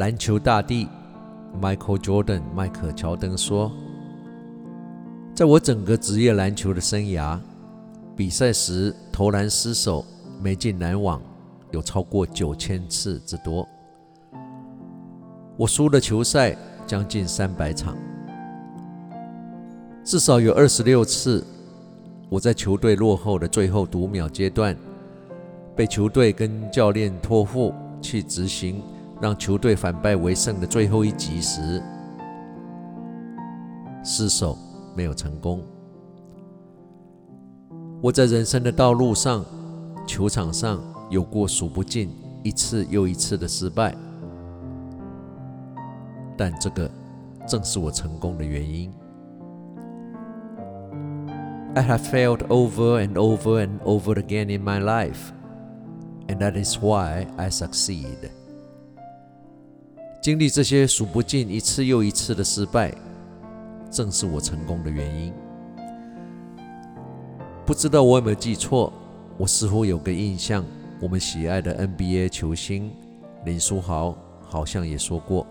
篮球大帝 Michael Jordan 迈克乔登说：“在我整个职业篮球的生涯，比赛时投篮失手没进篮网有超过九千次之多。我输了球赛将近三百场，至少有二十六次，我在球队落后的最后读秒阶段，被球队跟教练托付去执行。”让球队反败为胜的最后一集时，失手没有成功。我在人生的道路上、球场上有过数不尽一次又一次的失败，但这个正是我成功的原因。I have failed over and over and over again in my life, and that is why I succeed. 经历这些数不尽一次又一次的失败，正是我成功的原因。不知道我有没有记错，我似乎有个印象，我们喜爱的 NBA 球星林书豪好像也说过，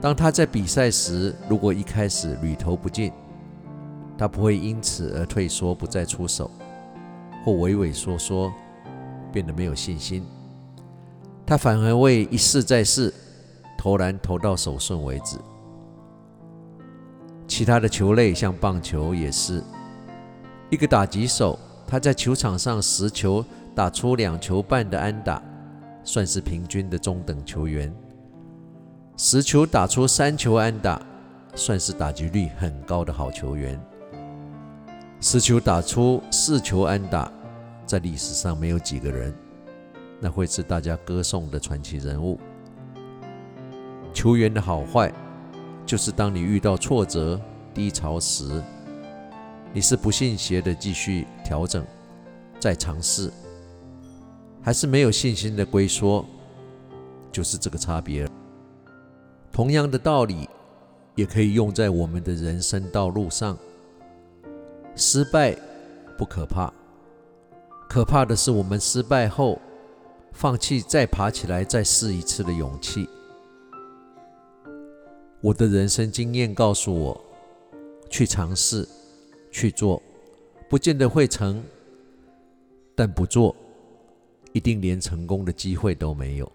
当他在比赛时，如果一开始屡投不进，他不会因此而退缩不再出手，或畏畏缩缩，变得没有信心，他反而会一试再试。投篮投到手顺为止。其他的球类，像棒球，也是一个打击手，他在球场上十球打出两球半的安打，算是平均的中等球员；十球打出三球安打，算是打击率很高的好球员；十球打出四球安打，在历史上没有几个人，那会是大家歌颂的传奇人物。球员的好坏，就是当你遇到挫折、低潮时，你是不信邪的继续调整、再尝试，还是没有信心的龟缩，就是这个差别。同样的道理，也可以用在我们的人生道路上。失败不可怕，可怕的是我们失败后，放弃再爬起来再试一次的勇气。我的人生经验告诉我，去尝试，去做，不见得会成，但不做，一定连成功的机会都没有。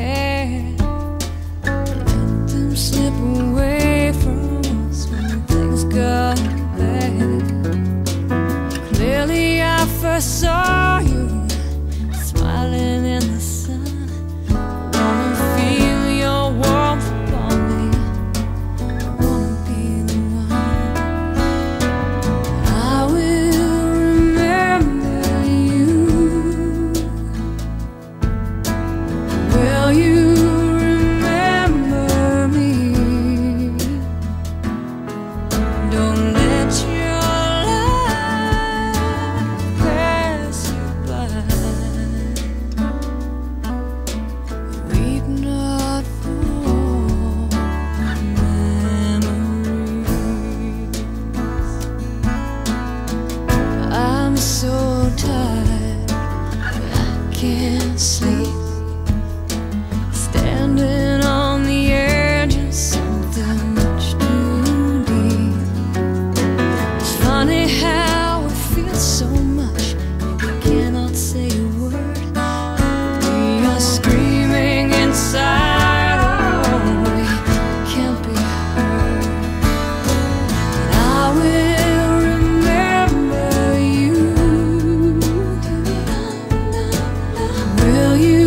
Let them slip away from us when things bad. Clearly, I first saw. will you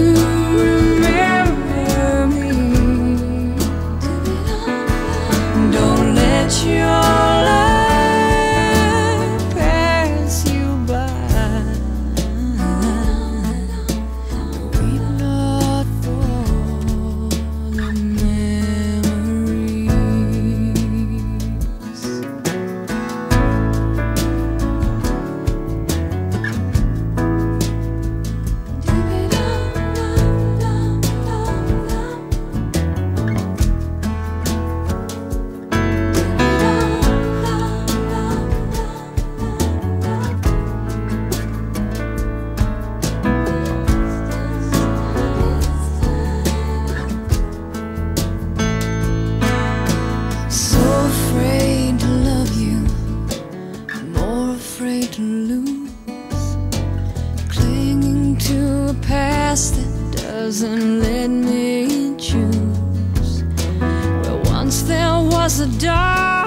a past that doesn't let me choose. Well, once there was a dark.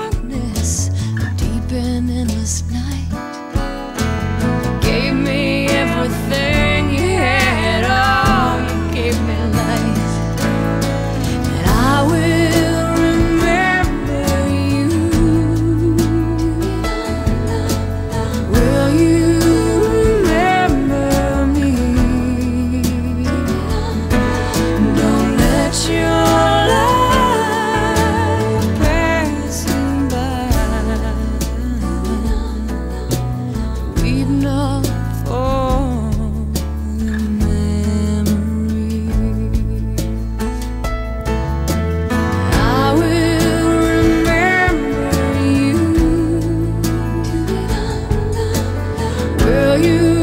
you.